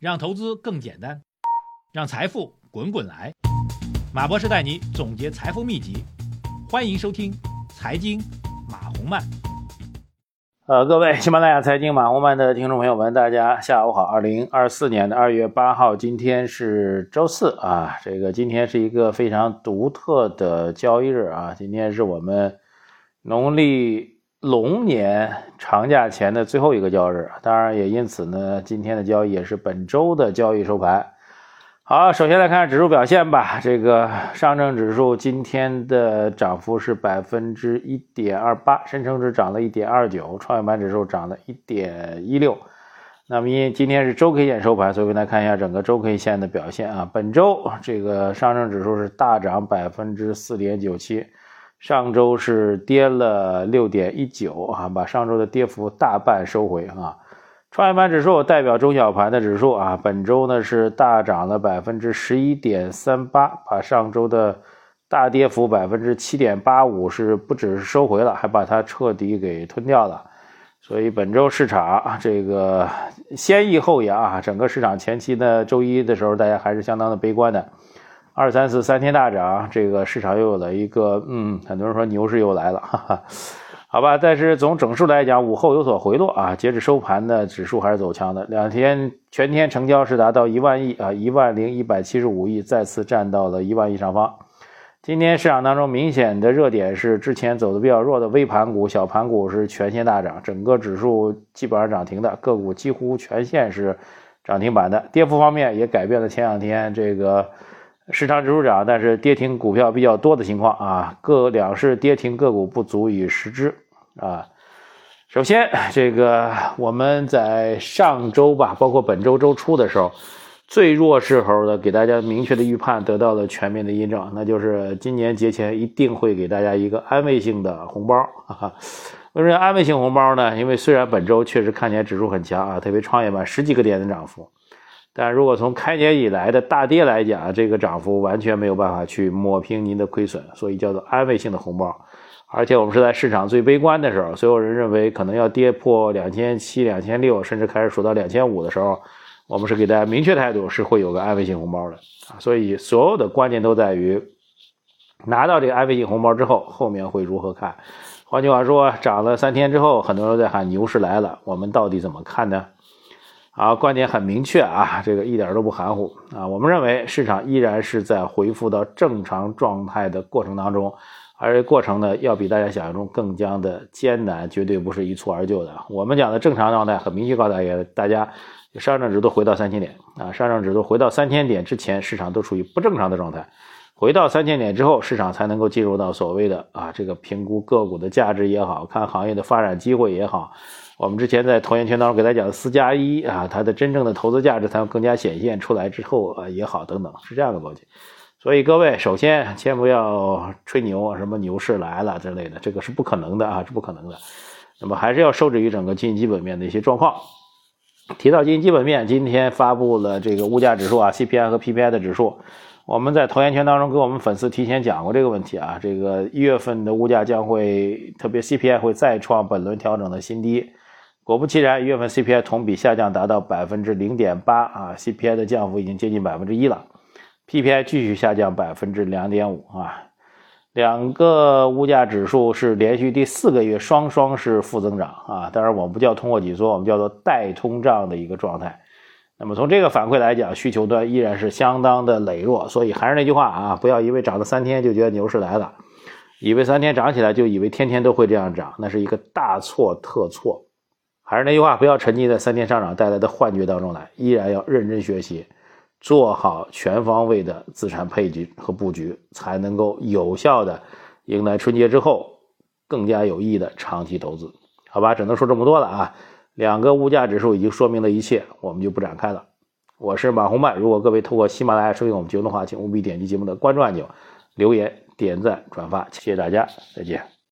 让投资更简单，让财富滚滚来。马博士带你总结财富秘籍，欢迎收听《财经马红漫》。呃，各位喜马拉雅财经马红漫的听众朋友们，大家下午好。二零二四年的二月八号，今天是周四啊。这个今天是一个非常独特的交易日啊。今天是我们农历。龙年长假前的最后一个交易日，当然也因此呢，今天的交易也是本周的交易收盘。好，首先来看指数表现吧。这个上证指数今天的涨幅是百分之一点二八，深成指涨了一点二九，创业板指数涨了一点一六。那么因今天是周 K 线收盘，所以我们来看一下整个周 K 线的表现啊。本周这个上证指数是大涨百分之四点九七。上周是跌了六点一九啊，把上周的跌幅大半收回啊。创业板指数代表中小盘的指数啊，本周呢是大涨了百分之十一点三八，把上周的大跌幅百分之七点八五是不只是收回了，还把它彻底给吞掉了。所以本周市场这个先抑后扬啊，整个市场前期呢周一的时候大家还是相当的悲观的。二三四三天大涨，这个市场又有了一个，嗯，很多人说牛市又来了，哈哈，好吧。但是从整数来讲，午后有所回落啊，截止收盘的指数还是走强的。两天全天成交是达到一万亿啊，一万零一百七十五亿，再次站到了一万亿上方。今天市场当中明显的热点是之前走的比较弱的微盘股、小盘股是全线大涨，整个指数基本上涨停的个股几乎全线是涨停板的。跌幅方面也改变了前两天这个。市场指数涨，但是跌停股票比较多的情况啊，各两市跌停个股不足以十只啊。首先，这个我们在上周吧，包括本周周初的时候，最弱时候的给大家明确的预判得到了全面的印证，那就是今年节前一定会给大家一个安慰性的红包。哈哈。为什么安慰性红包呢？因为虽然本周确实看起来指数很强啊，特别创业板十几个点的涨幅。但如果从开年以来的大跌来讲，这个涨幅完全没有办法去抹平您的亏损，所以叫做安慰性的红包。而且我们是在市场最悲观的时候，所有人认为可能要跌破两千七、两千六，甚至开始数到两千五的时候，我们是给大家明确态度，是会有个安慰性红包的。所以所有的关键都在于拿到这个安慰性红包之后，后面会如何看？换句话说，涨了三天之后，很多人在喊牛市来了，我们到底怎么看呢？啊，观点很明确啊，这个一点都不含糊啊。我们认为市场依然是在恢复到正常状态的过程当中，而过程呢，要比大家想象中更加的艰难，绝对不是一蹴而就的。我们讲的正常状态，很明确告诉大家，大家上证指数回到三千点啊，上证指数回到三千点之前，市场都处于不正常的状态，回到三千点之后，市场才能够进入到所谓的啊，这个评估个股的价值也好看行业的发展机会也好。我们之前在投研圈当中给大家讲的四加一啊，它的真正的投资价值才能更加显现出来之后啊也好等等，是这样的逻辑。所以各位首先先不要吹牛，什么牛市来了之类的，这个是不可能的啊，是不可能的。那么还是要受制于整个经济基本面的一些状况。提到经济基本面，今天发布了这个物价指数啊，CPI 和 PPI 的指数。我们在投研圈当中给我们粉丝提前讲过这个问题啊，这个一月份的物价将会特别 CPI 会再创本轮调整的新低。果不其然，一月份 CPI 同比下降达到百分之零点八啊，CPI 的降幅已经接近百分之一了，PPI 继续下降百分之两点五啊，两个物价指数是连续第四个月双双是负增长啊，当然我们不叫通货紧缩，我们叫做带通胀的一个状态。那么从这个反馈来讲，需求端依然是相当的羸弱，所以还是那句话啊，不要因为涨了三天就觉得牛市来了，以为三天涨起来就以为天天都会这样涨，那是一个大错特错。还是那句话，不要沉浸在三天上涨带来的幻觉当中来，依然要认真学习，做好全方位的资产配置和布局，才能够有效的迎来春节之后更加有益的长期投资。好吧，只能说这么多了啊。两个物价指数已经说明了一切，我们就不展开了。我是马红曼，如果各位透过喜马拉雅收听我们节目的话，请务必点击节目的关注按钮，留言、点赞、转发，谢谢大家，再见。